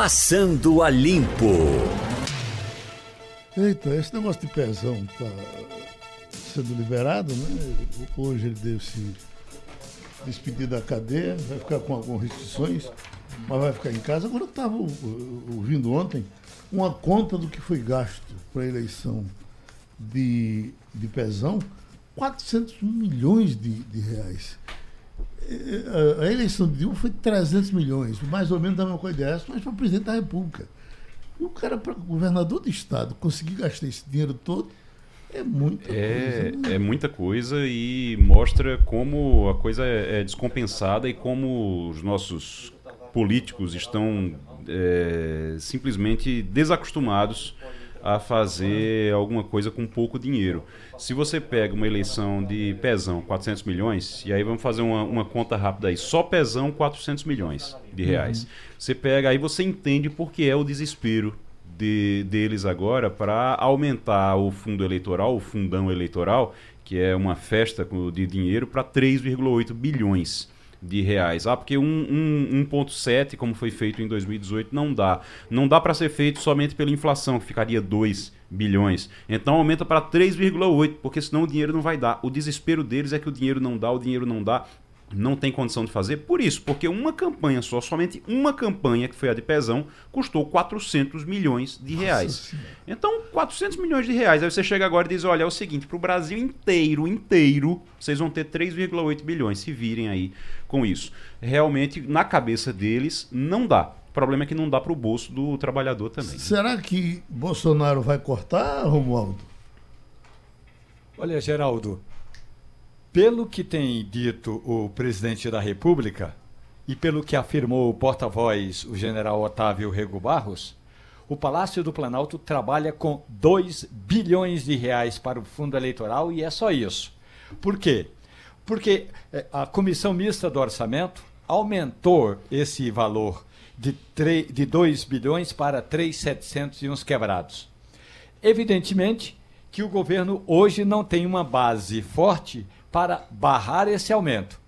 Passando a Limpo. Eita, esse negócio de pezão tá sendo liberado, né? Hoje ele deve se despedir da cadeia, vai ficar com algumas restrições, mas vai ficar em casa. Agora eu estava ouvindo ontem uma conta do que foi gasto para a eleição de, de pezão, 400 milhões de, de reais. A, eleição de Dilma foi 300 milhões, mais ou menos da mesma coisa dessa, mas para presidente da República. E o cara, para governador do estado, conseguir gastar esse dinheiro todo, é muita é, coisa. Né? É muita coisa e mostra como a coisa é, é descompensada e como os nossos políticos estão é, simplesmente desacostumados a fazer alguma coisa com pouco dinheiro. Se você pega uma eleição de pezão, 400 milhões, e aí vamos fazer uma, uma conta rápida aí, só pezão, 400 milhões de reais. Uhum. Você pega, aí você entende por que é o desespero de, deles agora para aumentar o fundo eleitoral, o fundão eleitoral, que é uma festa de dinheiro, para 3,8 bilhões de reais. Ah, porque um, um 1,7, como foi feito em 2018, não dá. Não dá para ser feito somente pela inflação, que ficaria 2 bilhões. Então aumenta para 3,8, porque senão o dinheiro não vai dar. O desespero deles é que o dinheiro não dá, o dinheiro não dá não tem condição de fazer por isso, porque uma campanha só, somente uma campanha, que foi a de Pezão, custou 400 milhões de reais. Nossa, então, 400 milhões de reais. Aí você chega agora e diz: olha, é o seguinte, para o Brasil inteiro, inteiro, vocês vão ter 3,8 bilhões. Se virem aí com isso. Realmente, na cabeça deles, não dá. O problema é que não dá para o bolso do trabalhador também. Será que Bolsonaro vai cortar, Romualdo? Olha, Geraldo, pelo que tem dito o presidente da República e pelo que afirmou o porta-voz, o general Otávio Rego Barros, o Palácio do Planalto trabalha com 2 bilhões de reais para o fundo eleitoral e é só isso. Por quê? Porque eh, a Comissão Mista do Orçamento aumentou esse valor de, 3, de 2 bilhões para 3,700 e uns quebrados. Evidentemente que o governo hoje não tem uma base forte para barrar esse aumento.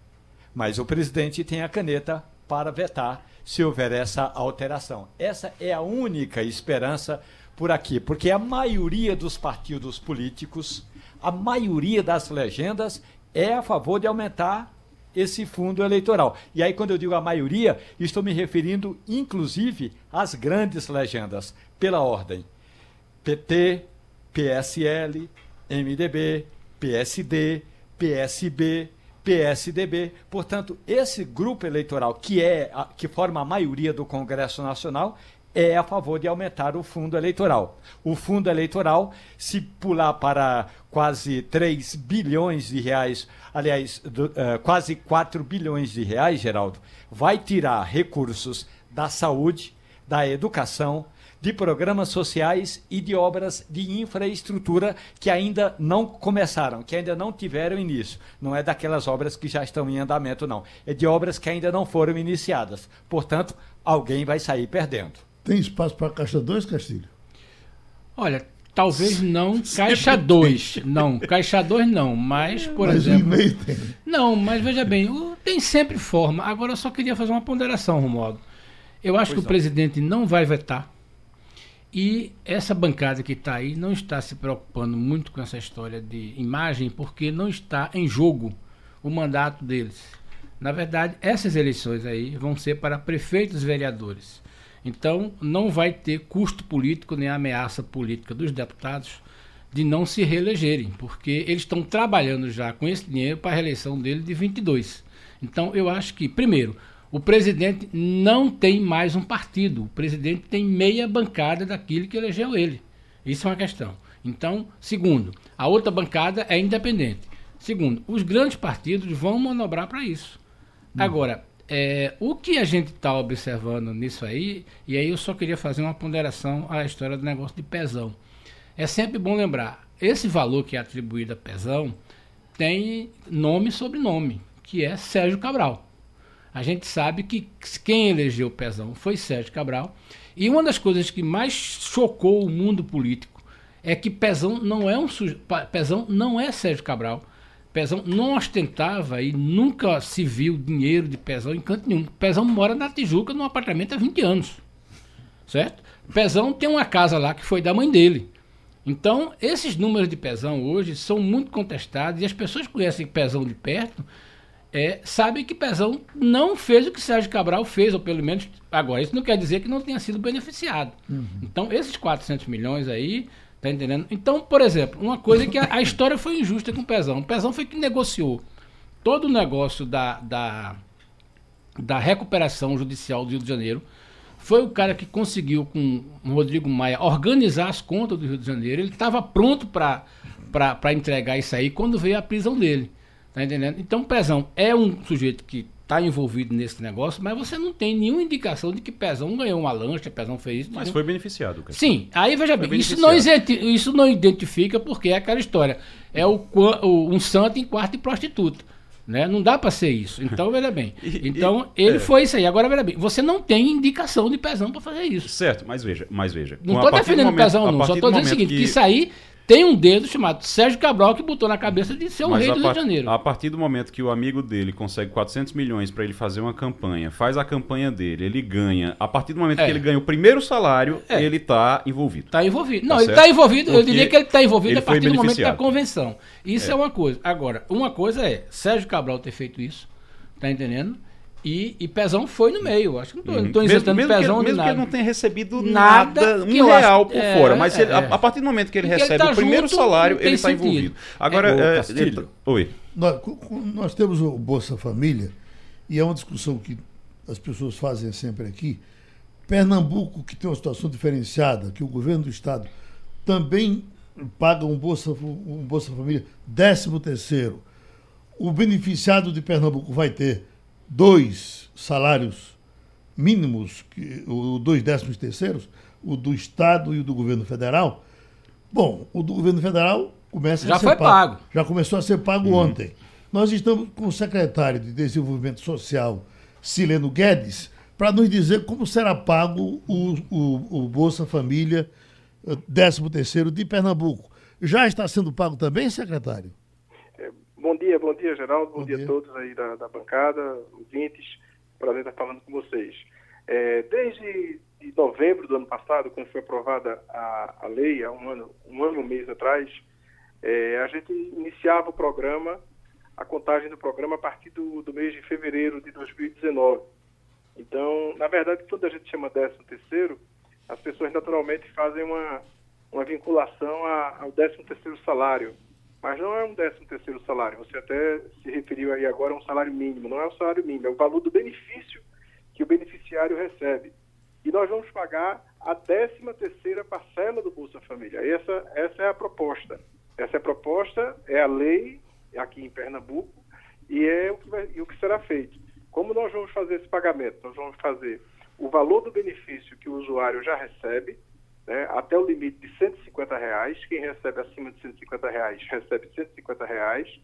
Mas o presidente tem a caneta para vetar se houver essa alteração. Essa é a única esperança por aqui, porque a maioria dos partidos políticos, a maioria das legendas é a favor de aumentar esse fundo eleitoral. E aí, quando eu digo a maioria, estou me referindo inclusive às grandes legendas, pela ordem: PT, PSL, MDB, PSD, PSB, PSDB. Portanto, esse grupo eleitoral que é a, que forma a maioria do Congresso Nacional é a favor de aumentar o fundo eleitoral. O fundo eleitoral, se pular para quase 3 bilhões de reais, aliás, do, uh, quase 4 bilhões de reais, Geraldo, vai tirar recursos da saúde, da educação, de programas sociais e de obras de infraestrutura que ainda não começaram, que ainda não tiveram início. Não é daquelas obras que já estão em andamento, não. É de obras que ainda não foram iniciadas. Portanto, alguém vai sair perdendo. Tem espaço para Caixa 2, Castilho? Olha, Talvez não Caixa 2. Não, Caixa 2 não, mas, por mas exemplo. Não, mas veja bem, tem sempre forma. Agora eu só queria fazer uma ponderação, Romualdo. Eu acho pois que não. o presidente não vai vetar. E essa bancada que está aí não está se preocupando muito com essa história de imagem, porque não está em jogo o mandato deles. Na verdade, essas eleições aí vão ser para prefeitos e vereadores. Então, não vai ter custo político nem ameaça política dos deputados de não se reelegerem, porque eles estão trabalhando já com esse dinheiro para a reeleição dele de 22. Então, eu acho que, primeiro, o presidente não tem mais um partido. O presidente tem meia bancada daquilo que elegeu ele. Isso é uma questão. Então, segundo, a outra bancada é independente. Segundo, os grandes partidos vão manobrar para isso. Hum. Agora, é, o que a gente está observando nisso aí, e aí eu só queria fazer uma ponderação à história do negócio de pesão. É sempre bom lembrar, esse valor que é atribuído a pesão tem nome e sobrenome, que é Sérgio Cabral. A gente sabe que quem elegeu o Pezão foi Sérgio Cabral. E uma das coisas que mais chocou o mundo político é que Pezão não é um Pezão não é Sérgio Cabral. Pezão não ostentava e nunca se viu dinheiro de Pezão em canto nenhum. Pezão mora na Tijuca num apartamento há 20 anos. certo? Pezão tem uma casa lá que foi da mãe dele. Então, esses números de Pezão hoje são muito contestados e as pessoas conhecem Pezão de perto é, sabem que Pezão não fez o que Sérgio Cabral fez, ou pelo menos agora. Isso não quer dizer que não tenha sido beneficiado. Uhum. Então, esses 400 milhões aí, tá entendendo? Então, por exemplo, uma coisa que a, a história foi injusta com o Pezão. O Pezão foi que negociou todo o negócio da, da, da recuperação judicial do Rio de Janeiro. Foi o cara que conseguiu, com o Rodrigo Maia, organizar as contas do Rio de Janeiro. Ele estava pronto para entregar isso aí quando veio a prisão dele. Tá entendendo? Então, Pezão é um sujeito que está envolvido nesse negócio, mas você não tem nenhuma indicação de que Pezão ganhou uma lancha, Pezão fez isso. Mas foi beneficiado. Cara. Sim, aí veja foi bem, isso não, isso não identifica porque é aquela história. É o, o um santo em quarto de prostituta. Né? Não dá para ser isso. Então, veja bem. Então, ele é. foi isso aí. Agora, veja bem, você não tem indicação de Pezão para fazer isso. Certo, mas veja, mas veja. Não estou defendendo o Pezão, não. Só estou dizendo o seguinte, que... que isso aí tem um dedo chamado Sérgio Cabral que botou na cabeça de ser o Mas rei do Rio de Janeiro. A partir do momento que o amigo dele consegue 400 milhões para ele fazer uma campanha, faz a campanha dele, ele ganha. A partir do momento é. que ele ganha o primeiro salário, é. ele está envolvido. Está envolvido. Não, tá ele está envolvido, Porque eu diria que ele está envolvido a partir do momento da convenção. Isso é. é uma coisa. Agora, uma coisa é Sérgio Cabral ter feito isso, tá entendendo? E, e Pezão foi no meio. Acho que não estou uhum. isentando mesmo, Pezão que, Mesmo nada. que ele não tenha recebido nada, nada um real por é, fora. Mas ele, é, a, a, partir do momento que ele recebe ele tá o primeiro junto, salário, ele está envolvido. Agora, é, é ele, oi. Nós, nós temos o Bolsa Família, e é uma discussão que as pessoas fazem sempre aqui. Pernambuco, que tem uma situação diferenciada, que o governo do Estado também paga um Bolsa, um Bolsa Família 13 terceiro. O beneficiado de Pernambuco vai ter dois salários mínimos, o dois décimos terceiros, o do Estado e o do governo federal. Bom, o do governo federal começa já a ser foi pago. pago. Já começou a ser pago uhum. ontem. Nós estamos com o secretário de Desenvolvimento Social, Sileno Guedes, para nos dizer como será pago o, o, o Bolsa Família 13 eh, terceiro de Pernambuco. Já está sendo pago também, secretário? Bom dia, bom dia, Geraldo. Bom, bom dia. dia. a todos aí da, da bancada, ouvintes. Prazer estar falando com vocês. É, desde de novembro do ano passado, quando foi aprovada a, a lei, há um ano, um ano e um mês atrás, é, a gente iniciava o programa, a contagem do programa a partir do, do mês de fevereiro de 2019. Então, na verdade, quando a gente chama 13 terceiro, as pessoas naturalmente fazem uma, uma vinculação a, ao 13 terceiro salário, mas não é um décimo terceiro salário. Você até se referiu aí agora a um salário mínimo. Não é o salário mínimo, é o valor do benefício que o beneficiário recebe. E nós vamos pagar a décima terceira parcela do Bolsa Família. Essa, essa é a proposta. Essa é a proposta, é a lei aqui em Pernambuco e é o que, vai, e o que será feito. Como nós vamos fazer esse pagamento? Nós vamos fazer o valor do benefício que o usuário já recebe, né, até o limite de 150 reais. Quem recebe acima de 150 reais recebe 150 reais.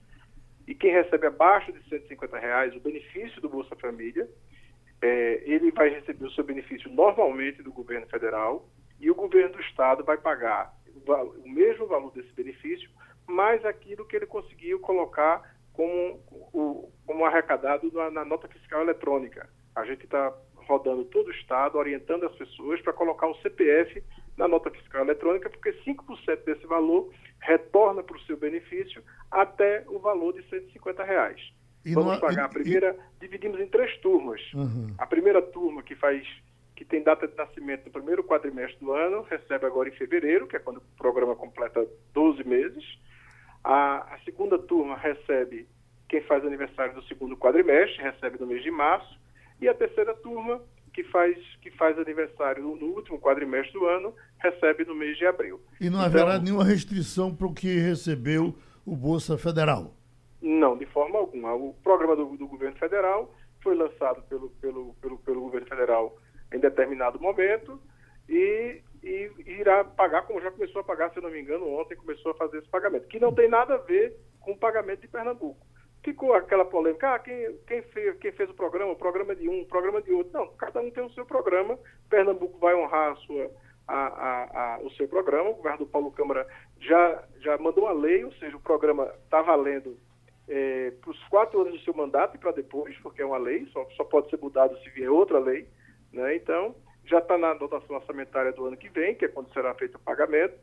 E quem recebe abaixo de 150 reais, o benefício do Bolsa Família, é, ele vai receber o seu benefício normalmente do governo federal e o governo do estado vai pagar o, mesmo valor desse benefício, mais aquilo que ele conseguiu colocar como, o, como arrecadado na, na nota fiscal eletrônica. A gente está rodando todo o estado, orientando as pessoas para colocar o CPF na nota fiscal eletrônica, porque 5% desse valor retorna para o seu benefício até o valor de 150 reais. E Vamos pagar e, a primeira, e... dividimos em três turmas. Uhum. A primeira turma que faz que tem data de nascimento no primeiro quadrimestre do ano, recebe agora em fevereiro, que é quando o programa completa 12 meses. A, a segunda turma recebe quem faz aniversário do segundo quadrimestre, recebe no mês de março. E a terceira turma que faz, que faz aniversário no, último quadrimestre do ano, recebe no mês de abril. E não haverá então, nenhuma restrição para o que recebeu o Bolsa Federal? Não, de forma alguma. O programa do, do governo federal foi lançado pelo, pelo, pelo, pelo governo federal em determinado momento e, e, irá pagar, como já começou a pagar, se não me engano, ontem começou a fazer esse pagamento, que não tem nada a ver com o pagamento de Pernambuco ficou aquela polêmica, ah, quem, quem, fez, quem fez o programa, o programa de um, o programa de outro. Não, cada um tem o seu programa, Pernambuco vai honrar a sua, a, a, a, o seu programa, o governador Paulo Câmara já, já mandou uma lei, ou seja, o programa está valendo é, para os quatro anos do seu mandato e para depois, porque é uma lei, só, só pode ser mudado se vier outra lei. Né? Então, já está na dotação orçamentária do ano que vem, que é quando será feito o pagamento.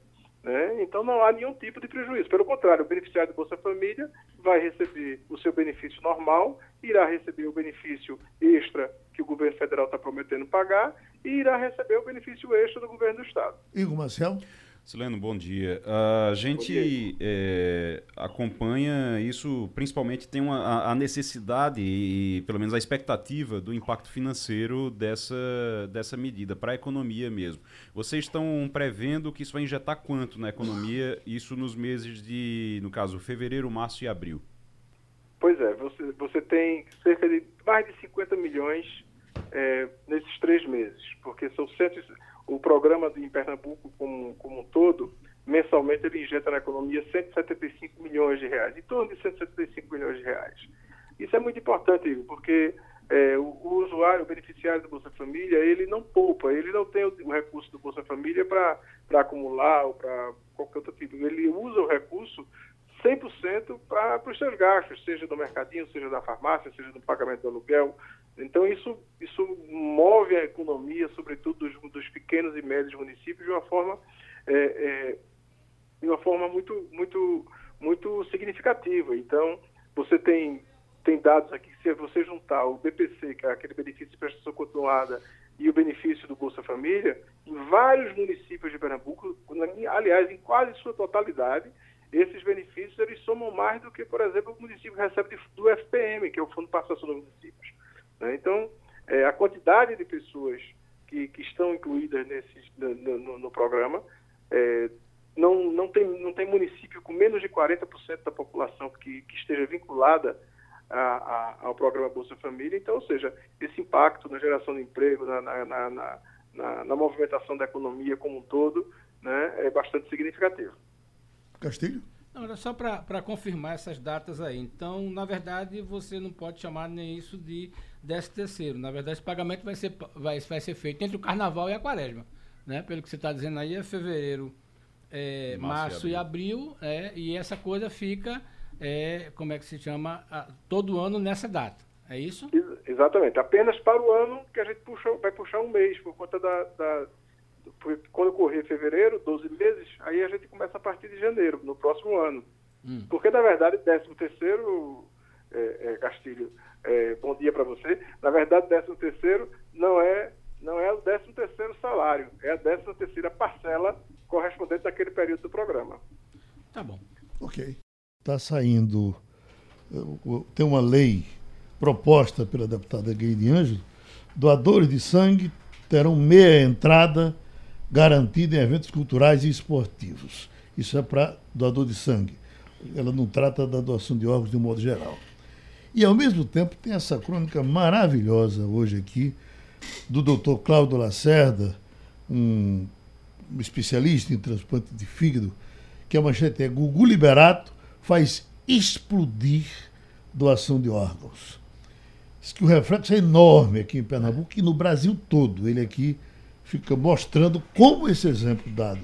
Né? Então não há nenhum tipo de prejuízo. Pelo contrário, o beneficiário do Bolsa Família vai receber o seu benefício normal, irá receber o benefício extra que o governo federal está prometendo pagar e irá receber o benefício extra do governo do estado. Igor Marcel? Sileno, bom dia. A gente é, acompanha isso, principalmente tem uma, a necessidade e pelo menos a expectativa do impacto financeiro dessa, dessa medida para a economia mesmo. Vocês estão prevendo que isso vai injetar quanto na economia, isso nos meses de, no caso, fevereiro, março e abril? Pois é, você, você tem cerca de mais de 50 milhões é, nesses três meses, porque são 100 o programa em Pernambuco como, como um todo, mensalmente ele injeta na economia 175 milhões de reais, em torno de 175 milhões de reais. Isso é muito importante, Igor, porque é, o, o, usuário, o beneficiário do Bolsa Família, ele não poupa, ele não tem o, o recurso do Bolsa Família para acumular ou para qualquer outro tipo. Ele usa o recurso 100% para os seus gastos, seja do mercadinho, seja da farmácia, seja do pagamento do aluguel, então, isso, isso move a economia, sobretudo dos, dos pequenos e médios municípios, de uma forma, é, é, de uma forma muito, muito, muito significativa. Então, você tem, tem dados aqui, se você juntar o BPC, que é aquele benefício de prestação continuada, e o benefício do Bolsa Família, em vários municípios de Pernambuco, aliás, em quase sua totalidade, esses benefícios eles somam mais do que, por exemplo, o município recebe do FPM, que é o Fundo de Participação dos Municípios. Né? Então, é, a quantidade de pessoas que, que estão incluídas nesse, no, no, no programa é, não, não, tem, não tem município com menos de 40% da população que, que esteja vinculada a, a, ao programa Bolsa Família. Então, ou seja, esse impacto na geração de emprego, na, na, na, na, movimentação da economia como um todo, né, é bastante significativo. Castilho? Não, era só para confirmar essas datas aí. Então, na verdade, você não pode chamar nem isso de décimo terceiro. Na verdade, esse pagamento vai ser, vai, vai ser feito entre o carnaval e a quaresma. Né? Pelo que você está dizendo aí, é fevereiro, é, março, e abril, e, abril é, e essa coisa fica, é, como é que se chama, a, todo ano nessa data. É isso? Exatamente. Apenas para o ano que a gente puxa, vai puxar um mês, por conta da, da quando correr fevereiro, 12 meses, aí a gente começa a partir de janeiro, no próximo ano. Hum. Porque, na verdade, 13 terceiro, é, é, Castilho, é, bom dia para você, na verdade, 13 terceiro não é, não é o 13 terceiro salário, é a 13 terceira parcela correspondente àquele período do programa. Tá bom. Ok. Está saindo, tem uma lei proposta pela deputada Gueide Ângelo, doadores de sangue terão meia entrada garantida em eventos culturais e esportivos. Isso é para doador de sangue. Ela não trata da doação de órgãos de um modo geral. E, ao mesmo tempo, tem essa crônica maravilhosa hoje aqui do doutor Cláudio Lacerda, um especialista em transplante de fígado, que a manchete é Gugu Liberato faz explodir doação de órgãos. Diz que o reflexo é enorme aqui em Pernambuco e no Brasil todo. Ele aqui fica mostrando como esse exemplo dado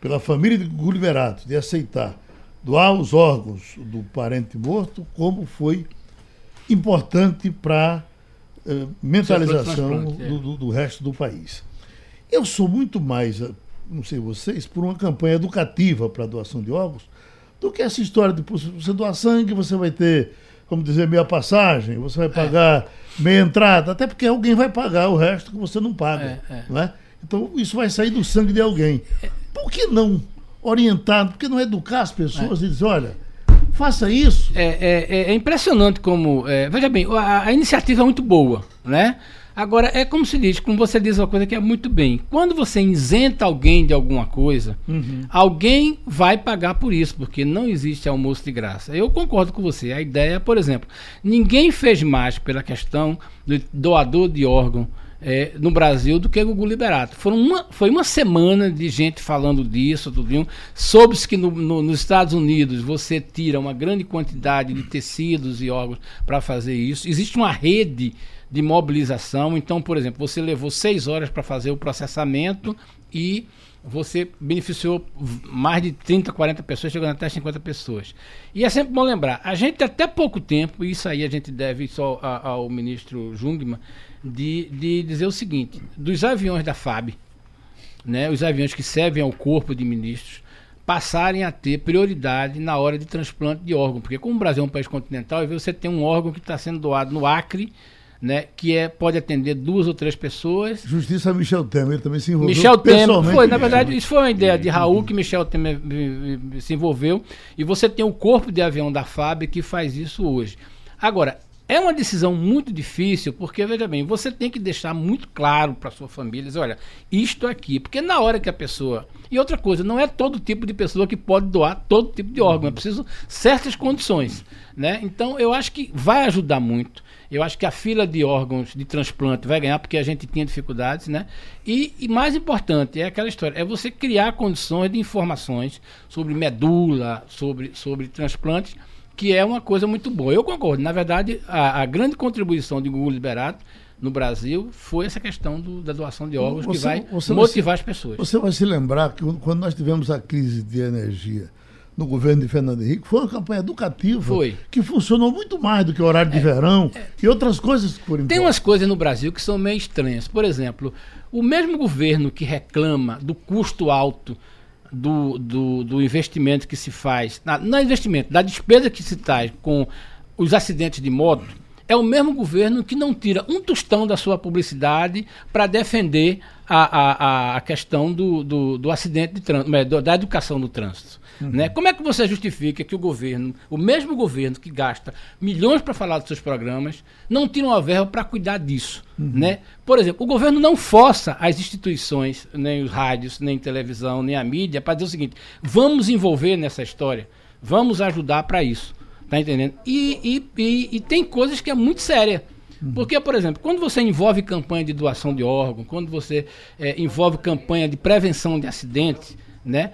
pela família de Gugu Liberato de aceitar doar os órgãos do parente morto, como foi importante para a uh, mentalização do, é. do, do, resto do país. Eu sou muito mais, eh, não sei vocês, por uma campanha educativa para a doação de órgãos do que essa história de você doar sangue, você vai ter, vamos dizer, meia passagem, você vai pagar é. meia entrada, até porque alguém vai pagar o resto que você não paga. É, é. Não é? Então isso vai sair do sangue de alguém. Por que não orientar, por que não educar as pessoas e dizer, olha, faça isso. É, é, é, é impressionante como. Veja bem, a, a, iniciativa é muito boa, né? Agora, é como se diz, como você diz uma coisa que é muito bem. Quando você isenta alguém de alguma coisa, uhum. alguém vai pagar por isso, porque não existe almoço de graça. Eu concordo com você. A ideia, por exemplo, ninguém fez mais pela questão do doador de órgão é, no Brasil do que o Gugu Liberato. Foram uma, foi uma semana de gente falando disso, tudo. Soube-se que no, no, nos Estados Unidos você tira uma grande quantidade de tecidos e órgãos para fazer isso. Existe uma rede de mobilização. Então, por exemplo, você levou seis horas para fazer o processamento e você beneficiou mais de 30, 40 pessoas, chegando até 50 pessoas. E é sempre bom lembrar, a gente até pouco tempo, isso aí a gente deve só ao ministro Jungmann, de, de dizer o seguinte, dos aviões da FAB, né, os aviões que servem ao corpo de ministros, passarem a ter prioridade na hora de transplante de órgão, porque como o Brasil é um país continental, você tem um órgão que está sendo doado no Acre, né, que é, pode atender duas ou três pessoas. Justiça Michel Temer, ele também se envolveu Michel Temer, foi, na verdade, isso foi uma ideia de Raul que Michel Temer se envolveu, e você tem o corpo de avião da FAB que faz isso hoje. Agora, é uma decisão muito difícil, porque, veja bem, você tem que deixar muito claro para sua família, dizer, olha, isto aqui, porque na hora que a pessoa... E outra coisa, não é todo tipo de pessoa que pode doar todo tipo de órgão, é preciso certas condições, né? Então, eu acho que vai ajudar muito. Eu acho que a fila de órgãos de transplante vai ganhar porque a gente tinha dificuldades, né? E, e, mais importante é aquela história, é você criar condições de informações sobre medula, sobre, sobre transplantes, que é uma coisa muito boa. Eu concordo. Na verdade, a, a grande contribuição de Google Liberato no Brasil foi essa questão do, da doação de órgãos você, que vai motivar vai, as pessoas. Você vai se lembrar que quando nós tivemos a crise de energia no governo de Fernando Henrique, foi uma campanha educativa foi. que funcionou muito mais do que o horário de é, verão é, e outras coisas por Tem umas coisas no Brasil que são meio estranhas. Por exemplo, o mesmo governo que reclama do custo alto do, do, do investimento que se faz, na, não é investimento, da despesa que se traz com os acidentes de moto, é o mesmo governo que não tira um tostão da sua publicidade para defender a, a, a questão do, do, do acidente de trânsito, da educação do trânsito. Uhum. Né? Como é que você justifica que o governo, o mesmo governo que gasta milhões para falar dos seus programas, não tira uma verba para cuidar disso? Uhum. Né? Por exemplo, o governo não força as instituições, nem os rádios, nem televisão, nem a mídia, para dizer o seguinte: vamos envolver nessa história, vamos ajudar para isso. Tá entendendo? E, e, e, e, tem coisas que é muito séria. Porque, por exemplo, quando você envolve campanha de doação de órgão, quando você é, envolve campanha de prevenção de acidentes, né?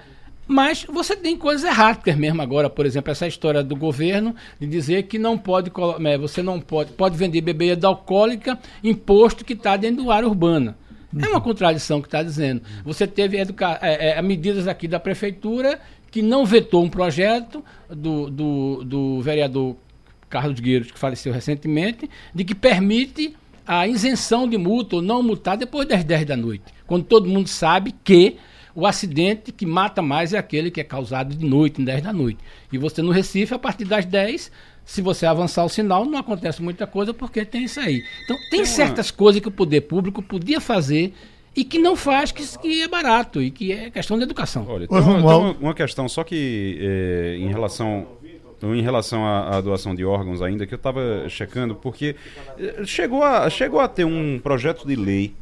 Mas você tem coisas erradas mesmo agora, por exemplo, essa história do governo de dizer que não pode, é, você não pode, pode vender bebida alcoólica imposto que está dentro do área urbana. É uma contradição que está dizendo. Você teve é, é, medidas aqui da prefeitura que não vetou um projeto do, do, do vereador Carlos Gueiros, que faleceu recentemente, de que permite a isenção de multa ou não multar depois das 10 da noite. Quando todo mundo sabe que o acidente que mata mais é aquele que é causado de noite, em 10 da noite. E você no Recife, a partir das 10, se você avançar o sinal, não acontece muita coisa porque tem isso aí. Então, tem certas coisas que o poder público podia fazer e que não faz, que, que é barato e que é questão de educação. Olha, tem, uma, tem uma, uma, questão só que é, em relação em relação à, à, doação de órgãos ainda que eu estava checando porque eh, chegou a, chegou a ter um projeto de lei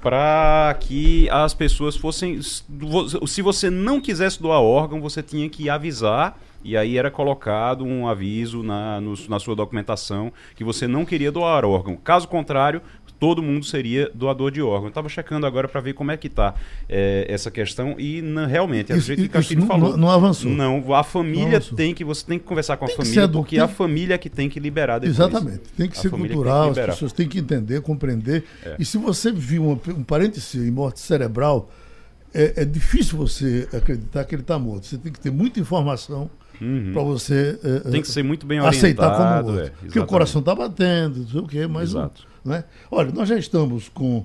para que as pessoas fossem. Se você não quisesse doar órgão, você tinha que avisar. E aí era colocado um aviso na, no, na sua documentação que você não queria doar órgão. Caso contrário, todo mundo seria doador de órgão. Eu estava checando agora para ver como é que está é, essa questão e não, realmente, é do jeito que o Castilho falou. Não, não, avançou. Não, a família tem que, você tem que conversar com a família, porque tem... a família é que tem que liberar depois. Exatamente. Tem que a ser cultural, que as pessoas têm que entender, compreender. É. E se você viu um, um parente seu em morte cerebral, é, é difícil você acreditar que ele está morto. Você tem que ter muita informação uhum. para você é, tem que ser muito bem aceitar como outro. É, porque o coração está batendo, não sei o quê, mas Exato. Né? Olha, nós já estamos com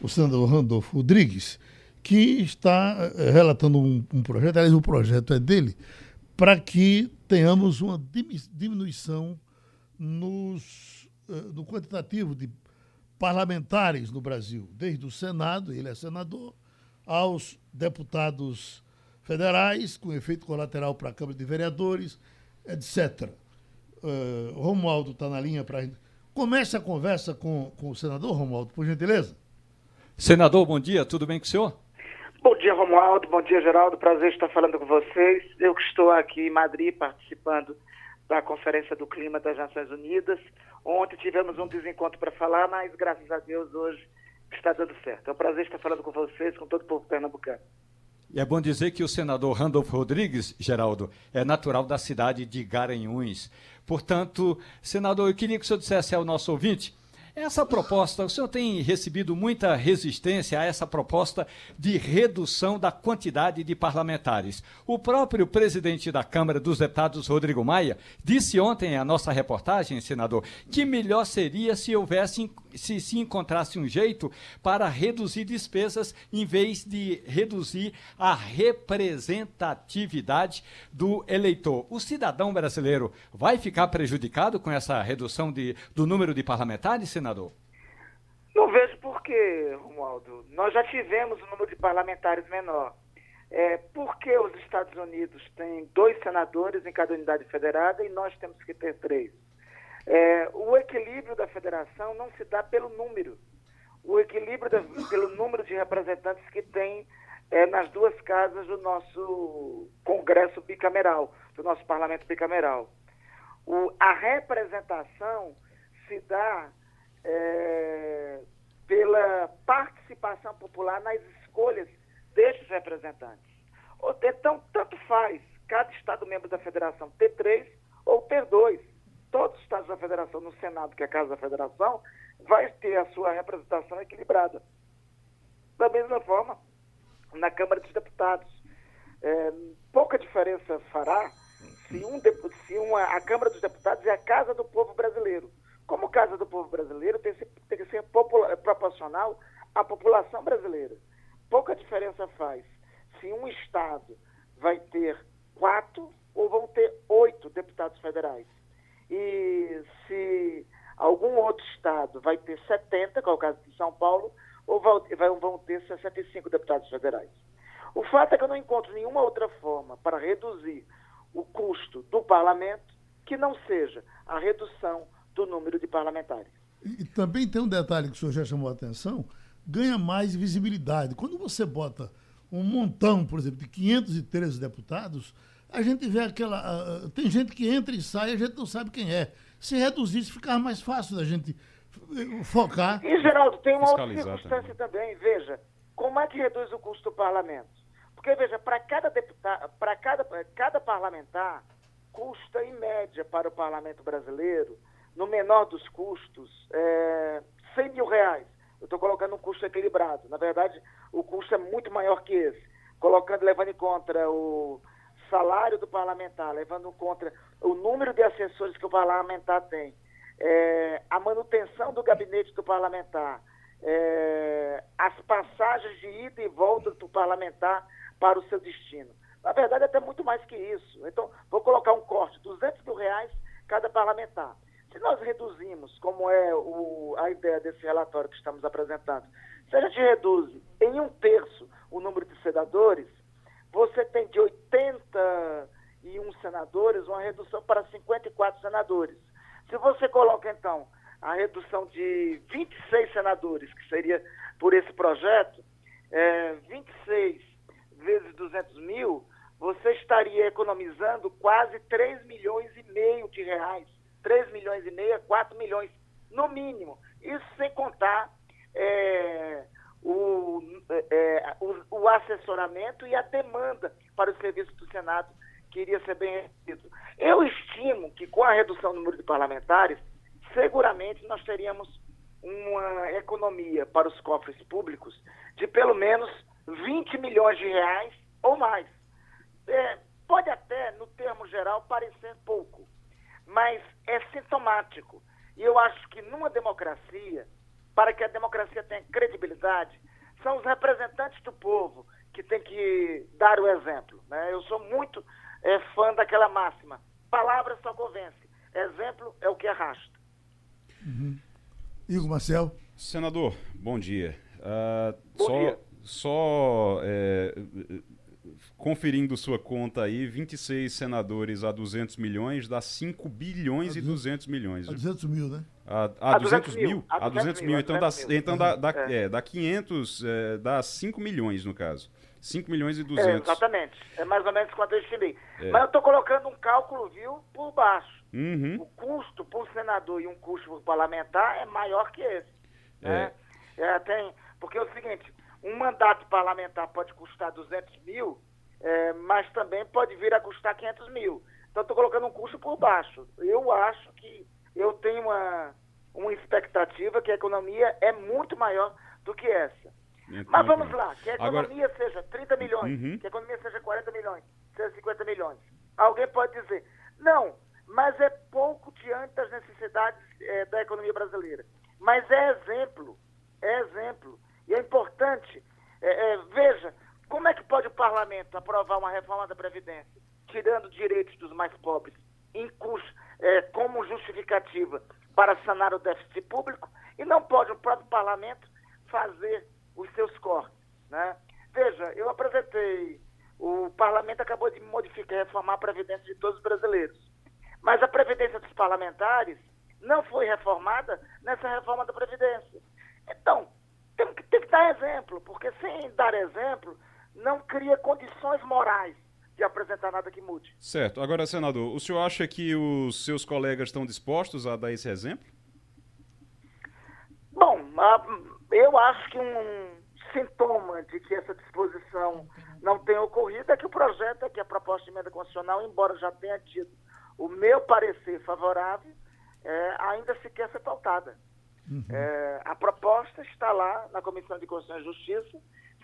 o senador Randolfo Rodrigues, que está eh, relatando um, um projeto, aliás, o projeto é dele, para que tenhamos uma diminuição nos, eh, no quantitativo de parlamentares no Brasil, desde o Senado, ele é senador, aos deputados federais, com efeito colateral para a Câmara de Vereadores, etc. Uh, Romualdo está na linha para Comece a conversa com, com o senador Romualdo, por gentileza. Senador, bom dia, tudo bem com o senhor? Bom dia, Romualdo, bom dia, Geraldo, prazer estar falando com vocês. Eu que estou aqui em Madrid participando da Conferência do Clima das Nações Unidas. Ontem tivemos um desencontro para falar, mas graças a Deus hoje está dando certo. É um prazer estar falando com vocês, com todo o povo pernambucano. E é bom dizer que o senador Randolph Rodrigues, Geraldo, é natural da cidade de Garanhuns. Portanto, senador, eu queria que o senhor dissesse ao nosso ouvinte Essa proposta, o senhor tem recebido muita resistência a essa proposta de redução da quantidade de parlamentares. O próprio presidente da Câmara dos Deputados, Rodrigo Maia, disse ontem à nossa reportagem, senador, que melhor seria se houvesse, se se encontrasse um jeito para reduzir despesas em vez de reduzir a representatividade do eleitor. O cidadão brasileiro vai ficar prejudicado com essa redução de, do número de parlamentares, senador? Não vejo por quê, Romualdo. Nós já tivemos um número de parlamentares menor. É, por que os Estados Unidos têm dois senadores em cada unidade federada e nós temos que ter três? É, o equilíbrio da federação não se dá pelo número. O equilíbrio da, pelo número de representantes que tem é, nas duas casas do nosso Congresso bicameral, do nosso Parlamento bicameral. O, a representação se dá é, pela participação popular nas escolhas destes representantes. Então, tanto faz cada Estado membro da federação ter três ou ter dois. Todos os Estados da federação, no Senado, que é a Casa da Federação, vai ter a sua representação equilibrada. Da mesma forma, na Câmara dos Deputados. É, pouca diferença fará se, um, se uma, a Câmara dos Deputados é a casa do povo brasileiro. Como Casa do Povo Brasileiro tem, tem que ser proporcional à população brasileira. Pouca diferença faz se um Estado vai ter quatro ou vão ter oito deputados federais. E se algum outro Estado vai ter 70, que é o caso de São Paulo, ou vão ter 65 deputados federais. O fato é que eu não encontro nenhuma outra forma para reduzir o custo do parlamento que não seja a redução do número de parlamentares. E, também tem um detalhe que o senhor já chamou a atenção, ganha mais visibilidade. Quando você bota um montão, por exemplo, de 513 deputados, a gente vê aquela. Uh, tem gente que entra e sai, a gente não sabe quem é. Se reduzisse, ficava mais fácil da gente eh, focar. E, Geraldo, tem uma outra circunstância também. também. Veja, como é que reduz o custo do parlamento? Porque, veja, para cada deputado, para cada, cada parlamentar, custa em média para o parlamento brasileiro no menor dos custos, é, 100 mil reais. Eu estou colocando um custo equilibrado. Na verdade, o custo é muito maior que esse. Colocando, levando em conta o salário do parlamentar, levando em conta o número de assessores que o parlamentar tem, é, a manutenção do gabinete do parlamentar, é, as passagens de ida e volta do parlamentar para o seu destino. Na verdade, até muito mais que isso. Então, vou colocar um corte, 200 mil reais cada parlamentar. Se nós reduzimos, como é o, a ideia desse relatório que estamos apresentando, se a gente reduz em um terço o número de senadores, você tem de 81 senadores uma redução para 54 senadores. Se você coloca, então, a redução de 26 senadores, que seria por esse projeto, é, 26 vezes 200 mil, você estaria economizando quase 3 milhões e meio de reais 3 milhões e meio, 4 milhões, no mínimo. Isso sem contar é, o, é, o, o, assessoramento e a demanda para o serviço do Senado que iria ser bem recebido. Eu estimo que com a redução do número de parlamentares, seguramente nós teríamos uma economia para os cofres públicos de pelo menos 20 milhões de reais ou mais. É, pode até, no termo geral, parecer pouco, mas é sintomático. E eu acho que numa democracia, para que a democracia tenha credibilidade, são os representantes do povo que têm que dar o exemplo. Né? Eu sou muito é, fã daquela máxima: palavra só convence, exemplo é o que arrasta. Uhum. Igor Marcel. Senador, bom dia. Uh, bom só, dia. Só é, conferindo sua conta aí, 26 senadores a 200 milhões dá 5 bilhões a e 200 milhões. A 200 mil, né? A, a, a 200, 200 mil? A 200 mil. mil. Então, dá, mil. então dá, dá, é. É, dá 500, é, dá 5 milhões no caso. 5 milhões e 200. É, exatamente. É mais ou menos quanto eu estimei. É. Mas eu estou colocando um cálculo, viu, por baixo. Uhum. O custo por senador e um custo por parlamentar é maior que esse. Né? É, tem, porque é o seguinte, um mandato parlamentar pode custar 200 mil, é, mas também pode vir a custar 500 mil. Então, estou colocando um custo por baixo. Eu acho que eu tenho uma, uma expectativa que a economia é muito maior do que essa. Então, Mas vamos lá, que a economia Agora... seja 30 milhões, uhum. que a economia seja 40 milhões, seja 50 milhões. Alguém pode dizer, não, mas é pouco diante das necessidades é, da economia brasileira. Mas é exemplo, é exemplo. E é importante, é, é, veja, como é que pode o parlamento aprovar uma reforma da Previdência, tirando direitos dos mais pobres, em curso, é, como justificativa para sanar o déficit público, e não pode o próprio parlamento fazer os seus cortes. Né? Veja, eu apresentei, o parlamento acabou de modificar, reformar a Previdência de todos os brasileiros. Mas a Previdência dos parlamentares não foi reformada nessa reforma da Previdência. Então, tem que, tem que dar exemplo, porque sem dar exemplo, não cria condições morais de apresentar nada que mude. Certo. Agora, senador, o senhor acha que os seus colegas estão dispostos a dar esse exemplo? Bom, eu acho que um sintoma de que essa disposição não tem ocorrido é que o projeto, é que a proposta de emenda constitucional, embora já tenha tido o meu parecer favorável, é, ainda sequer ser pautada. Uhum. É, a proposta está lá na Comissão de Constituição e Justiça,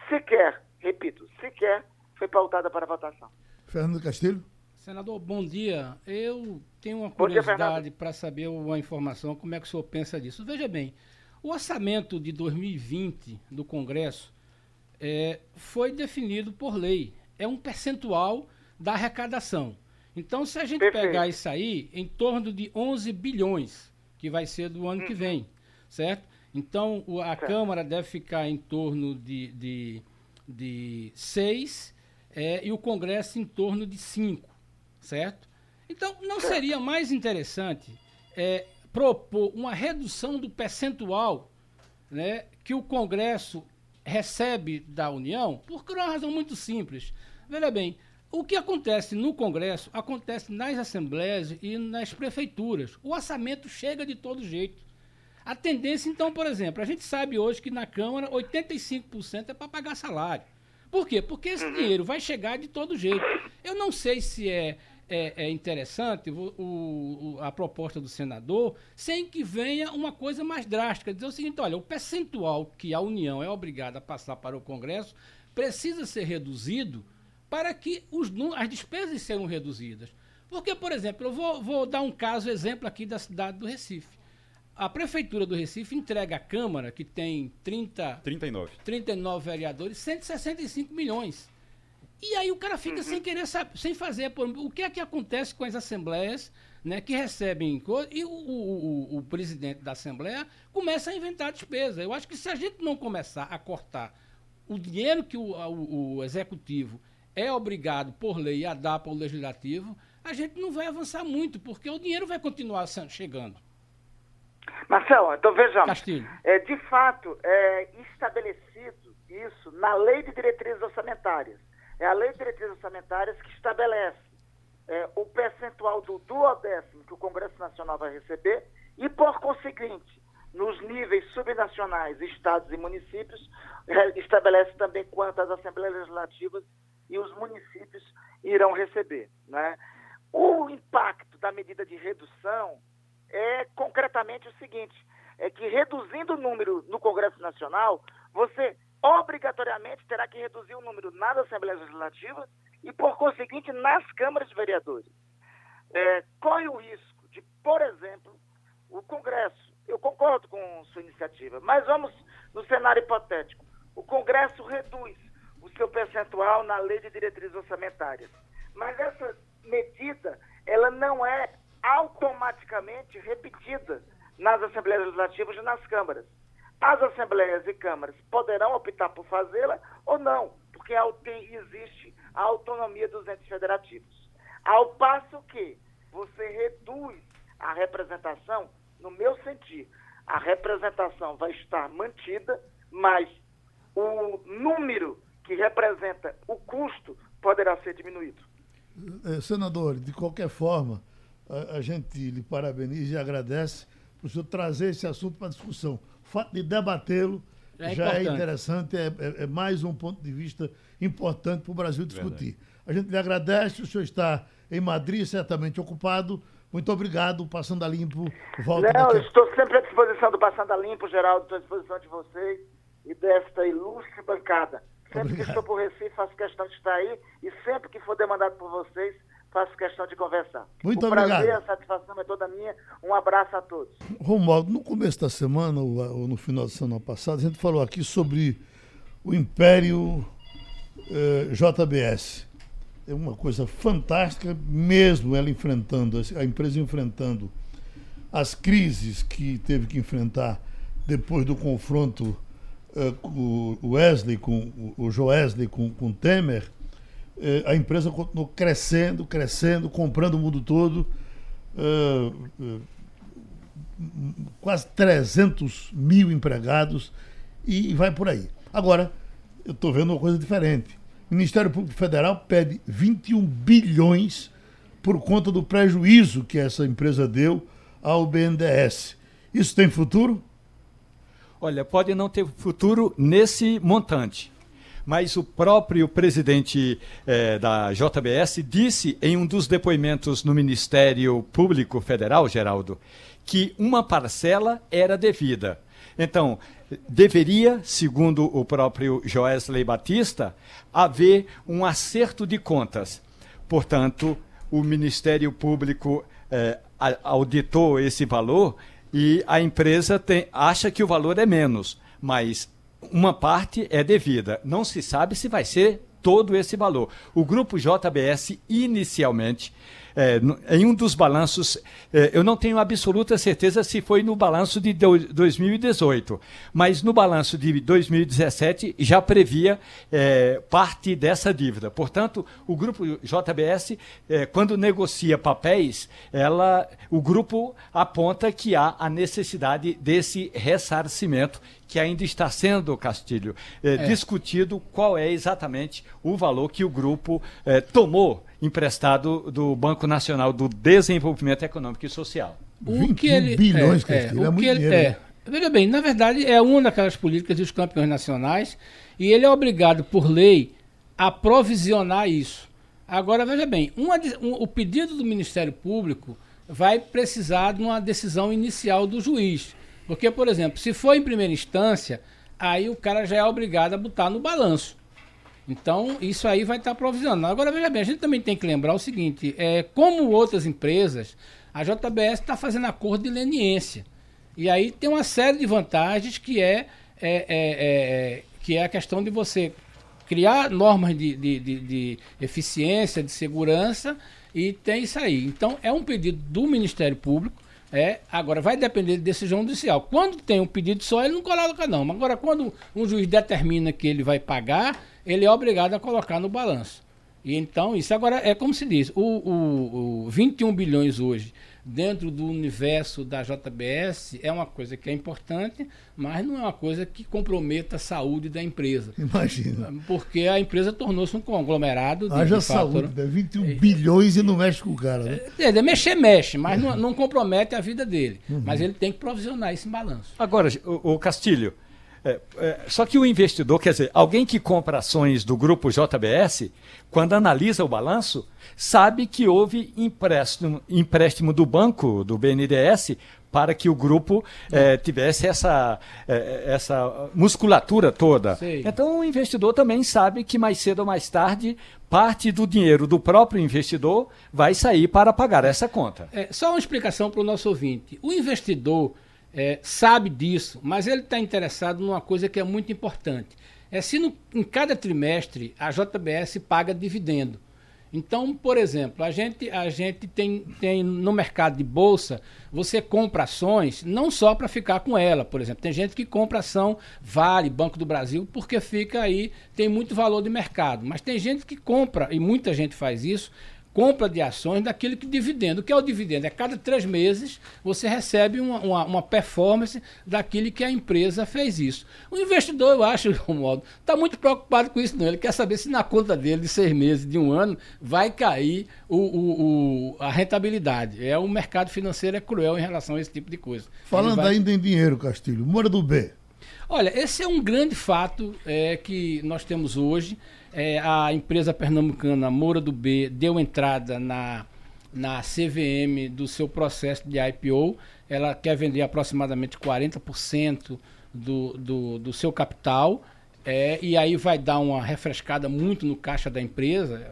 sequer, repito, sequer foi pautada para votação. Fernando Castilho. Senador, bom dia. Eu tenho uma curiosidade para saber uma informação, como é que o senhor pensa disso. Veja bem, o orçamento de 2020 do Congresso é, foi definido por lei. É um percentual da arrecadação. Então, se a gente Perfeito. pegar isso aí, em torno de 11 bilhões, que vai ser do ano hum. que vem, certo? Então, a certo. Câmara deve ficar em torno de, de, de 6 é, e o Congresso em torno de 5, certo? Então, não seria mais interessante é, propor uma redução do percentual né, que o Congresso recebe da União? Por uma razão muito simples. Veja bem, o que acontece no Congresso acontece nas assembleias e nas prefeituras. O orçamento chega de todo jeito. A tendência, então, por exemplo, a gente sabe hoje que na Câmara 85% é para pagar salário. Por quê? Porque esse uhum. dinheiro vai chegar de todo jeito. Eu não sei se é, é, é interessante o, o, a proposta do senador sem que venha uma coisa mais drástica. Dizer o seguinte: olha, o percentual que a União é obrigada a passar para o Congresso precisa ser reduzido para que os, as despesas sejam reduzidas. Porque, por exemplo, eu vou, vou dar um caso, exemplo aqui da cidade do Recife. A Prefeitura do Recife entrega à Câmara, que tem 30, 39. 39 vereadores, 165 milhões. E aí o cara fica uhum. sem querer saber, sem fazer. O que é que acontece com as assembleias né, que recebem e o, o, o, presidente da Assembleia começa a inventar despesa. Eu acho que se a gente não começar a cortar o dinheiro que o, o, o executivo é obrigado, por lei, a dar para o legislativo, a gente não vai avançar muito, porque o dinheiro vai continuar chegando. Marcelo, então vejamos. Castilho. É, de fato, é estabelecido isso na Lei de Diretrizes Orçamentárias. É a Lei de Diretrizes Orçamentárias que estabelece é, o percentual do duodécimo que o Congresso Nacional vai receber e, por conseguinte, nos níveis subnacionais, estados e municípios, é, estabelece também quantas assembleias legislativas e os municípios irão receber. Né? O impacto da medida de redução é concretamente o seguinte: é que reduzindo o número no Congresso Nacional, você obrigatoriamente terá que reduzir o número nas Assembleias Legislativas e, por conseguinte, nas câmaras de vereadores. É, corre o risco de, por exemplo, o Congresso, eu concordo com sua iniciativa, mas vamos no cenário hipotético: o Congresso reduz o seu percentual na lei de diretrizes orçamentárias. Mas essa medida, ela não é automaticamente repetida nas Assembleias Legislativas e nas câmaras. As Assembleias e câmaras poderão optar por fazê-la ou não, porque existe a autonomia dos entes federativos. Ao passo que você reduz a representação, no meu sentir, a representação vai estar mantida, mas o número que representa o custo poderá ser diminuído. Eh, senador, de qualquer forma, a, a gente lhe parabeniza e agradece por o senhor trazer esse assunto para discussão. O fato de debatê-lo é já é importante. é interessante, é, é, é, mais um ponto de vista importante para o Brasil discutir. Verdade. A gente lhe agradece, o senhor está em Madrid, certamente ocupado, Muito obrigado, Passando a Limpo. Volta Não, daqui. estou sempre à disposição do Passando a Limpo, Geraldo, estou à disposição de vocês e desta ilustre bancada. Sempre obrigado. que estou por Recife, faço questão de estar aí e sempre que for demandado por vocês, faço questão de conversar. Muito o obrigado. prazer, a satisfação é toda minha. Um abraço a todos. Romualdo, no começo da semana, ou no final da semana passada, a gente falou aqui sobre o Império eh, JBS. É uma coisa fantástica, mesmo ela enfrentando, a empresa enfrentando as crises que teve que enfrentar depois do confronto uh, com o Wesley, com o Joesley com, com Temer, uh, a empresa continuou crescendo, crescendo, comprando o mundo todo. Uh, quase 300 mil empregados e vai por aí. Agora, eu estou vendo uma coisa diferente. O Ministério Público Federal pede 21 bilhões por conta do prejuízo que essa empresa deu ao BNDES. Isso tem futuro? Olha, pode não ter futuro nesse montante. Mas o próprio presidente eh, da JBS disse em um dos depoimentos no Ministério Público Federal, Geraldo, que uma parcela era devida. Então, deveria, segundo o próprio Joesley Batista, haver um acerto de contas. Portanto, o Ministério Público eh, auditou esse valor e a empresa tem, acha que o valor é menos, mas uma parte é devida. Não se sabe se vai ser todo esse valor. O grupo JBS, inicialmente, é, em um dos balanços, é, eu não tenho absoluta certeza se foi no balanço de 2018, mas no balanço de 2017 já previa é, parte dessa dívida. Portanto, o grupo JBS, é, quando negocia papéis, ela, o grupo aponta que há a necessidade desse ressarcimento que ainda está sendo, Castilho, é, é. discutido qual é exatamente o valor que o grupo tomou emprestado do Banco Nacional do Desenvolvimento Econômico e Social. O que ele bilhões, é, é, o que ele, é, Veja bem, na verdade é uma daquelas políticas dos campeões nacionais e ele é obrigado por lei a provisionar isso. Agora veja bem, uma, um, o pedido do Ministério Público vai precisar de uma decisão inicial do juiz. Porque, por exemplo, se for em primeira instância, aí o cara já é obrigado a botar no balanço. Então, isso aí vai estar provisionando. Agora, veja bem, a gente também tem que lembrar o seguinte: é, como outras empresas, a JBS está fazendo acordo de leniência. E aí tem uma série de vantagens que é, é, é, é que é a questão de você criar normas de, de, de, de, eficiência, de segurança, e tem isso aí. Então, é um pedido do Ministério Público. É, agora vai depender de decisão judicial. Quando tem um pedido só, ele não coloca, não. Agora, quando um juiz determina que ele vai pagar, ele é obrigado a colocar no balanço. E então, isso agora é como se diz: o, o, o 21 bilhões hoje dentro do universo da JBS é uma coisa que é importante, mas não é uma coisa que comprometa a saúde da empresa. Imagina. Porque a empresa tornou-se um conglomerado de, Haja de saúde, né? 21 é, bilhões e não mexe com o cara, né? É, é mexer, mexe, mas não, não, compromete a vida dele. Uhum. Mas ele tem que provisionar esse balanço. Agora, o, o Castilho, é, é, só que o investidor, quer dizer, alguém que compra ações do grupo JBS, quando analisa o balanço, sabe que houve empréstimo, empréstimo do banco, do BNDES, para que o grupo é, tivesse essa, é, essa musculatura toda. Sei. Então o investidor também sabe que mais cedo ou mais tarde parte do dinheiro do próprio investidor vai sair para pagar essa conta. É, só uma explicação para o nosso ouvinte. O investidor é, sabe disso, mas ele está interessado numa coisa que é muito importante. É se no, em cada trimestre a JBS paga dividendo. Então, por exemplo, a gente, a gente tem, tem no mercado de bolsa, você compra ações não só para ficar com ela, por exemplo. Tem gente que compra ação Vale, Banco do Brasil, porque fica aí, tem muito valor de mercado. Mas tem gente que compra, e muita gente faz isso, compra de ações daquele que dividendo. O que é o dividendo? É cada três meses você recebe uma, uma, uma performance daquele que a empresa fez isso. O investidor, eu acho, modo, está muito preocupado com isso, não. Ele quer saber se na conta dele de seis meses, de um ano, vai cair o, o, o a rentabilidade. É o mercado financeiro é cruel em relação a esse tipo de coisa. Falando vai... ainda em dinheiro, Castilho, Mora do B. Olha, esse é um grande fato é, que nós temos hoje é, a empresa pernambucana Moura do B deu entrada na, na CVM do seu processo de IPO, ela quer vender aproximadamente 40% do, do, do seu capital, é, e aí vai dar uma refrescada muito no caixa da empresa.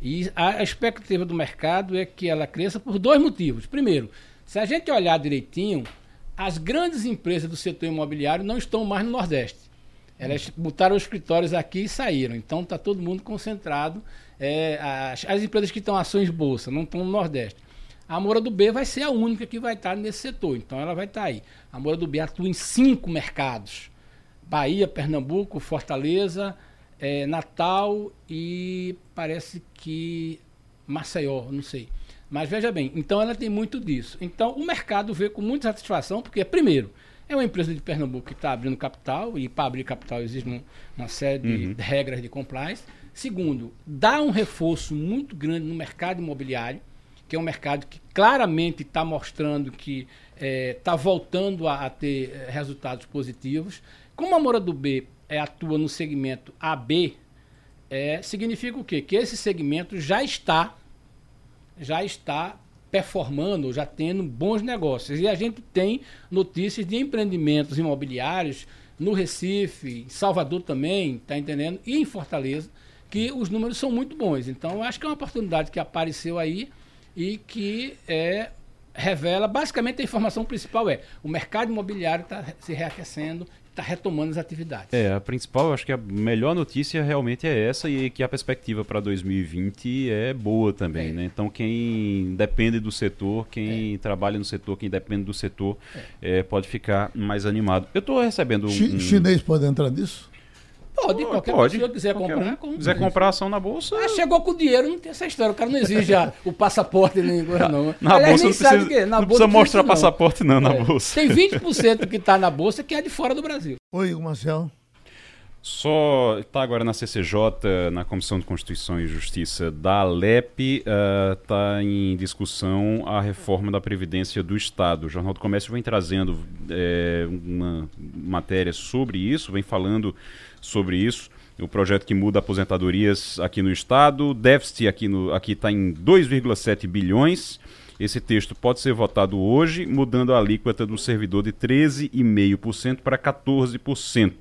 E a expectativa do mercado é que ela cresça por dois motivos. Primeiro, se a gente olhar direitinho, as grandes empresas do setor imobiliário não estão mais no Nordeste. Elas botaram os escritórios aqui e saíram. Então está todo mundo concentrado. É, as, as, empresas que estão ações bolsa não estão no Nordeste. A Moura do B vai ser a única que vai estar nesse setor. Então ela vai estar aí. A Moura do B atua em cinco mercados: Bahia, Pernambuco, Fortaleza, é, Natal e parece que Maceió, não sei. Mas veja bem, então ela tem muito disso. Então o mercado vê com muita satisfação, porque, primeiro, é uma empresa de Pernambuco que está abrindo capital, e para abrir capital existe um, uma série uhum. de regras de compliance. Segundo, dá um reforço muito grande no mercado imobiliário, que é um mercado que claramente está mostrando que está é, tá voltando a, a, ter é, resultados positivos. Como a Mora do B é, atua no segmento AB, é, significa o quê? Que esse segmento já está já está performando, já tendo bons negócios. E a gente tem notícias de empreendimentos imobiliários no Recife, Salvador também, tá entendendo? E em Fortaleza, que os números são muito bons. Então, acho que é uma oportunidade que apareceu aí e que é, revela, basicamente a informação principal é, o mercado imobiliário está se reaquecendo está retomando as atividades. É, a principal, acho que a melhor notícia realmente é essa e que a perspectiva para 2020 é boa também, é. né? Então quem depende do setor, quem é. trabalha no setor, quem depende do setor, é. é pode ficar mais animado. Eu estou recebendo um... Chinês pode entrar nisso? Pode, qualquer pode. pessoa quiser qualquer comprar. Um. Quiser comprar ação na bolsa. Ah, chegou com dinheiro, não tem essa história. O cara não exige o passaporte nem coisa, não. Na Aliás, bolsa não precisa, que, na não bolsa precisa mostrar não. passaporte, não, na é. bolsa. Tem 20% que está na bolsa que é de fora do Brasil. Oi, Marcelo. Só está agora na CCJ, na Comissão de Constituição e Justiça da Alep, está uh, em discussão a reforma da Previdência do Estado. O Jornal do Comércio vem trazendo é, uma matéria sobre isso, vem falando sobre isso. O projeto que muda aposentadorias aqui no Estado, déficit aqui está aqui tá em 2,7 bilhões. Esse texto pode ser votado hoje, mudando a alíquota do servidor de 13,5% para 14%.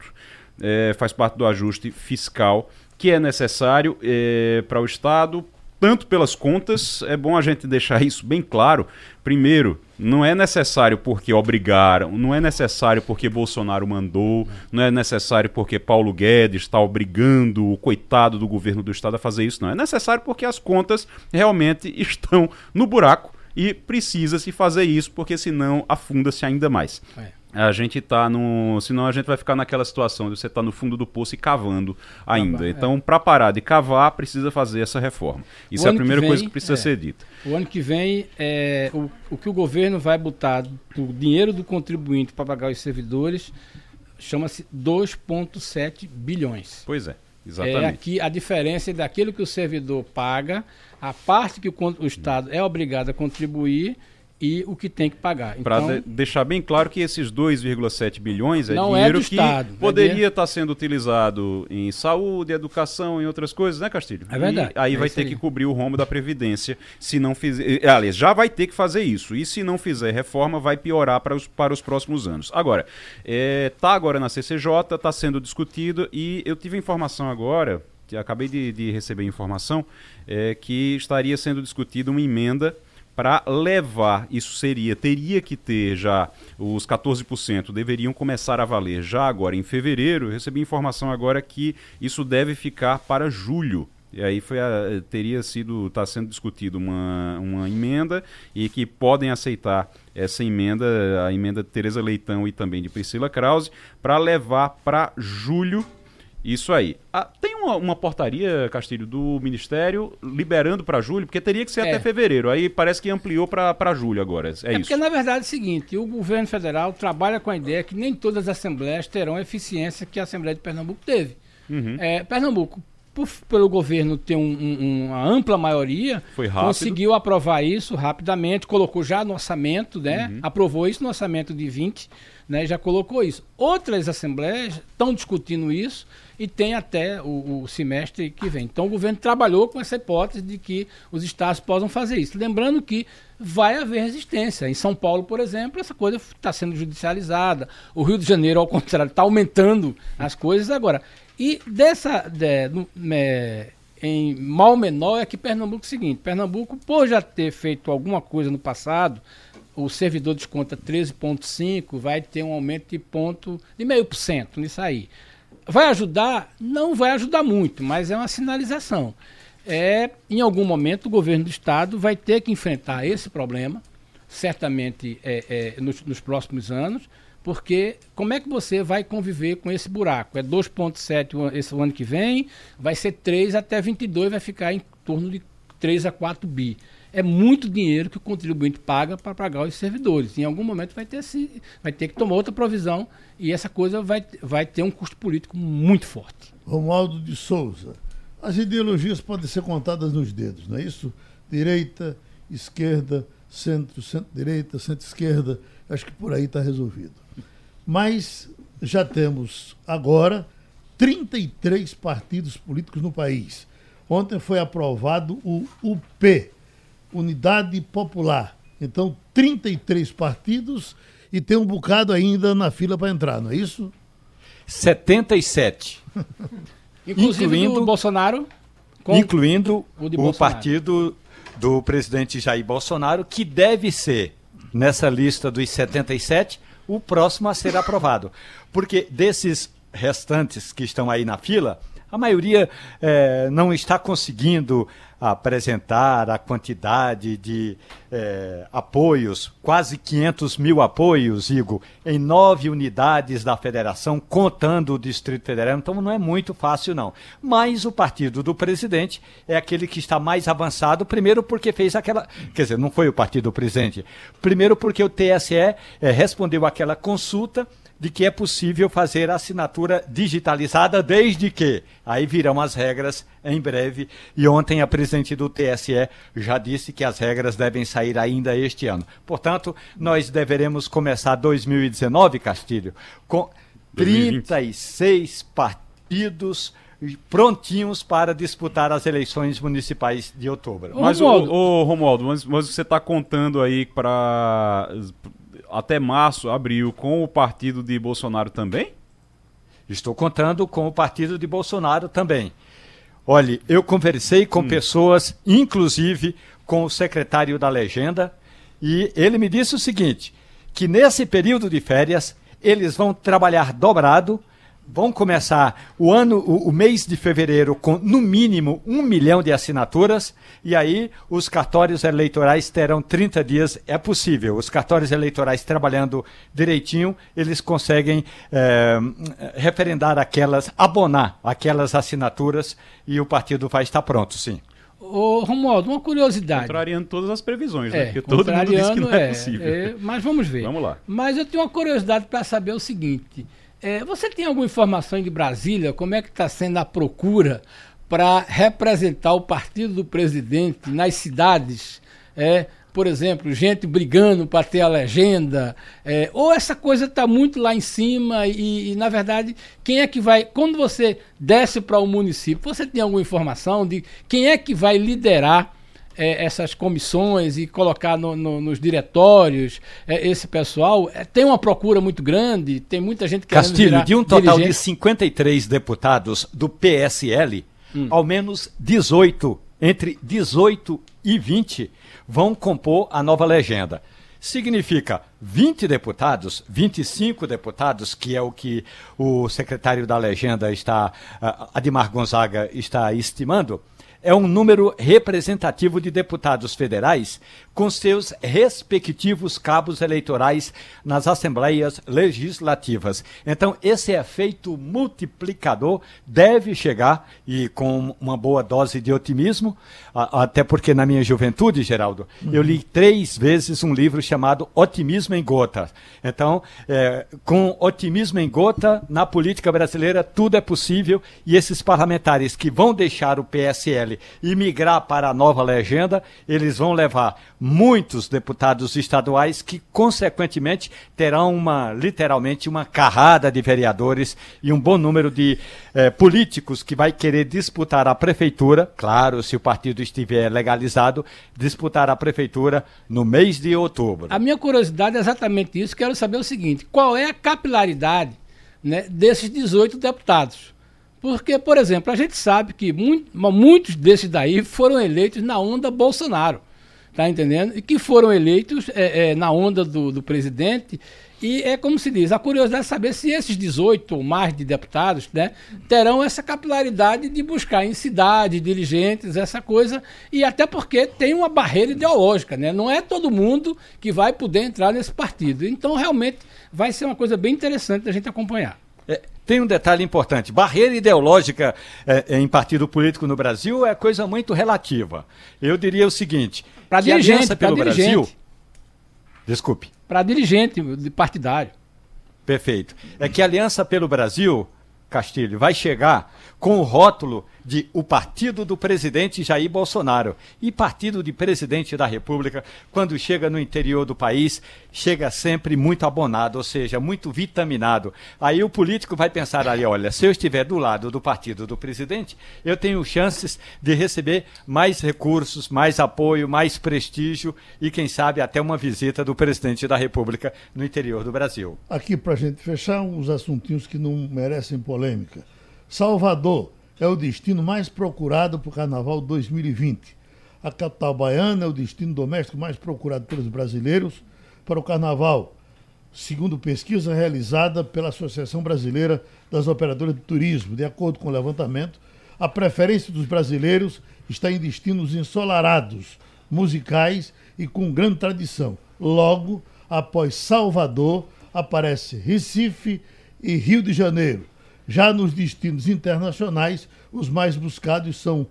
É, faz parte do ajuste fiscal que é necessário é, para o Estado, tanto pelas contas, é bom a gente deixar isso bem claro. Primeiro, não é necessário porque obrigaram, não é necessário porque Bolsonaro mandou, não é necessário porque Paulo Guedes está obrigando o coitado do governo do estado a fazer isso, não. É necessário porque as contas realmente estão no buraco e precisa se fazer isso porque senão afunda-se ainda mais. É a gente tá no. Senão a gente vai ficar naquela situação de você estar tá no fundo do poço e cavando ainda. então, é. para parar de cavar, precisa fazer essa reforma. Isso o é a primeira vem, coisa que precisa é, ser dita. O ano que vem, é, o, o que o governo vai botar do dinheiro do contribuinte para pagar os servidores chama-se 2,7 bilhões. Pois é. Exatamente. É aqui a diferença é daquilo que o servidor paga, a parte que o, o Estado é obrigado a contribuir e o que tem que pagar. Para então, de deixar bem claro que esses 2,7 bilhões é, é dinheiro é que Estado, poderia estar tá sendo utilizado em saúde, educação e outras coisas, né, Castilho? É verdade. E aí é vai ter aí. que cobrir o rombo da Previdência se não fizer. Aliás, já vai ter que fazer isso. E se não fizer reforma, vai piorar para os, para os próximos anos. Agora, está é, agora na CCJ, está sendo discutido e eu tive informação agora, que acabei de, de receber informação, é, que estaria sendo discutida uma emenda para levar, isso seria, teria que ter já os 14%, deveriam começar a valer já agora em fevereiro. Eu recebi informação agora que isso deve ficar para julho. E aí foi a, teria sido, está sendo discutido uma, uma emenda e que podem aceitar essa emenda, a emenda de Tereza Leitão e também de Priscila Krause, para levar para julho isso aí. Ah, tem uma, uma, portaria, Castilho, do Ministério liberando para julho, porque teria que ser é. até fevereiro. Aí parece que ampliou para julho agora. É, é isso. Porque, na verdade, é o seguinte: o governo federal trabalha com a ideia que nem todas as assembleias terão a eficiência que a Assembleia de Pernambuco teve. Uhum. É, Pernambuco por, pelo governo ter um, um, uma ampla maioria, conseguiu aprovar isso rapidamente, colocou já no orçamento, né? Uhum. Aprovou isso no orçamento de 20, né? Já colocou isso. Outras assembleias estão discutindo isso e tem até o, o, semestre que vem. Então o governo trabalhou com essa hipótese de que os estados possam fazer isso. Lembrando que vai haver resistência. Em São Paulo, por exemplo, essa coisa está sendo judicializada. O Rio de Janeiro, ao contrário, está aumentando as coisas agora. E dessa. De, no, é, em mal menor é que Pernambuco é o seguinte: Pernambuco, por já ter feito alguma coisa no passado, o servidor desconta 13,5, vai ter um aumento de ponto de meio por cento nisso aí. Vai ajudar? Não vai ajudar muito, mas é uma sinalização. É, em algum momento o governo do estado vai ter que enfrentar esse problema, certamente é, é, nos, nos próximos anos, porque como é que você vai conviver com esse buraco? É 2,7 esse ano que vem, vai ser 3 até 22, vai ficar em torno de 3 a 4 bi. É muito dinheiro que o contribuinte paga para pagar os servidores. Em algum momento vai ter, se, vai ter que tomar outra provisão e essa coisa vai, vai ter um custo político muito forte. Romualdo de Souza, as ideologias podem ser contadas nos dedos, não é isso? Direita, esquerda, centro, centro-direita, centro-esquerda, acho que por aí está resolvido. Mas já temos agora 33 partidos políticos no país. Ontem foi aprovado o UP, Unidade Popular. Então, 33 partidos e tem um bocado ainda na fila para entrar, não é isso? 77. incluindo o Bolsonaro, incluindo o, o partido do presidente Jair Bolsonaro, que deve ser nessa lista dos 77 o próximo a ser aprovado. Porque desses restantes que estão aí na fila, a maioria é, não está conseguindo apresentar a quantidade de é, apoios, quase 500 mil apoios, Igor, em nove unidades da federação, contando o Distrito Federal. Então não é muito fácil, não. Mas o partido do presidente é aquele que está mais avançado, primeiro porque fez aquela. Quer dizer, não foi o partido do presidente. Primeiro porque o TSE é, respondeu aquela consulta de que é possível fazer a assinatura digitalizada, desde que aí virão as regras em breve. E ontem a presidente do TSE já disse que as regras devem sair ainda este ano. Portanto, nós deveremos começar 2019, Castilho, com 36 partidos prontinhos para disputar as eleições municipais de outubro. Mas, o, o Romualdo, mas, mas você está contando aí para até março, abril, com o partido de Bolsonaro também? Estou contando com o partido de Bolsonaro também. Olhe, eu conversei com hum. pessoas, inclusive com o secretário da Legenda, e ele me disse o seguinte: que nesse período de férias eles vão trabalhar dobrado vão começar o ano, o, o, mês de fevereiro com no mínimo um milhão de assinaturas e aí os cartórios eleitorais terão 30 dias. É possível. Os cartórios eleitorais trabalhando direitinho, eles conseguem é, referendar aquelas, abonar aquelas assinaturas e o partido vai estar pronto, sim. Ô, Romualdo, uma curiosidade. Contrariando todas as previsões, né? é, né? Porque todo mundo diz que não é, é possível. É, mas vamos ver. Vamos lá. Mas eu tenho uma curiosidade para saber o seguinte. É, você tem alguma informação de Brasília? Como é que está sendo a procura para representar o partido do presidente nas cidades? É, por exemplo, gente brigando para ter a legenda, é, ou essa coisa está muito lá em cima e, e, na verdade, quem é que vai. Quando você desce para o município, você tem alguma informação de quem é que vai liderar é, essas comissões e colocar no, no, nos diretórios é, esse pessoal, é, tem uma procura muito grande, tem muita gente que Castilho, de um total dirigente. de 53 deputados do PSL, hum. ao menos 18, entre 18 e 20, vão compor a nova legenda. Significa 20 deputados, 25 deputados, que é o que o secretário da legenda está, Admar Gonzaga, está estimando, é um número representativo de deputados federais com seus respectivos cabos eleitorais nas assembleias legislativas. Então, esse efeito multiplicador deve chegar, e com uma boa dose de otimismo, até porque na minha juventude, Geraldo, uhum. eu li três vezes um livro chamado Otimismo em Gota. Então, é, com otimismo em gota, na política brasileira tudo é possível e esses parlamentares que vão deixar o PSL e migrar para a nova legenda, eles vão levar muitos deputados estaduais que, consequentemente, terão uma, literalmente, uma carrada de vereadores e um bom número de eh, políticos que vai querer disputar a prefeitura, claro, se o partido estiver legalizado, disputar a prefeitura no mês de outubro. A minha curiosidade é exatamente isso. Quero saber o seguinte: qual é a capilaridade né, desses 18 deputados? Porque, por exemplo, a gente sabe que muito, muitos desses daí foram eleitos na onda Bolsonaro. Tá entendendo? E que foram eleitos é, é, na onda do, do presidente. E é como se diz, a curiosidade é saber se esses 18 ou mais de deputados né, terão essa capilaridade de buscar em cidades, dirigentes, essa coisa, e até porque tem uma barreira ideológica, né? Não é todo mundo que vai poder entrar nesse partido. Então, realmente, vai ser uma coisa bem interessante da gente acompanhar. É, tem um detalhe importante: barreira ideológica é, em partido político no Brasil é coisa muito relativa. Eu diria o seguinte: para dirigente, pelo dirigente. Brasil. Desculpe. Para dirigente partidário. Perfeito. É que a Aliança pelo Brasil, Castilho, vai chegar com o rótulo de o partido do presidente Jair Bolsonaro. E partido de presidente da República, quando chega no interior do país, chega sempre muito abonado, ou seja, muito vitaminado. Aí o político vai pensar ali, olha, se eu estiver do lado do partido do presidente, eu tenho chances de receber mais recursos, mais apoio, mais prestígio e, quem sabe, até uma visita do presidente da República no interior do Brasil. Aqui, para a gente fechar, uns assuntinhos que não merecem polêmica. Salvador é o destino mais procurado para o Carnaval 2020. A capital baiana é o destino doméstico mais procurado pelos brasileiros para o Carnaval, segundo pesquisa realizada pela Associação Brasileira das Operadoras de Turismo. De acordo com o levantamento, a preferência dos brasileiros está em destinos ensolarados, musicais e com grande tradição. Logo, após Salvador, aparece Recife e Rio de Janeiro. Já nos destinos internacionais, os mais buscados são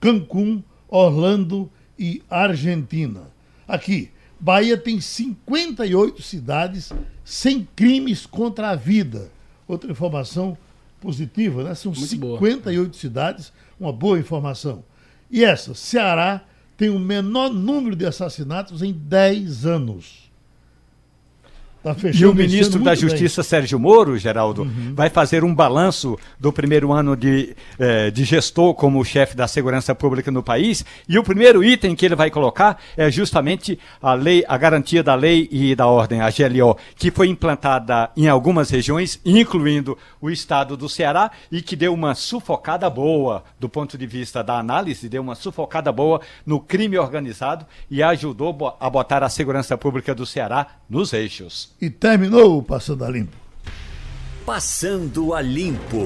Cancún, Orlando e Argentina. Aqui, Bahia tem 58 cidades sem crimes contra a vida. Outra informação positiva, né? São Muito 58 boa. cidades, uma boa informação. E essa, Ceará tem o menor número de assassinatos em 10 anos. Tá e o ministro da Justiça, bem. Sérgio Moro, Geraldo, uhum. vai fazer um balanço do primeiro ano de, eh, de gestor como chefe da segurança pública no país. E o primeiro item que ele vai colocar é justamente a lei, a garantia da lei e da ordem, a GLO, que foi implantada em algumas regiões, incluindo o estado do Ceará, e que deu uma sufocada boa do ponto de vista da análise, deu uma sufocada boa no crime organizado e ajudou a botar a segurança pública do Ceará nos eixos. E terminou o Passando a Limpo. Passando a Limpo.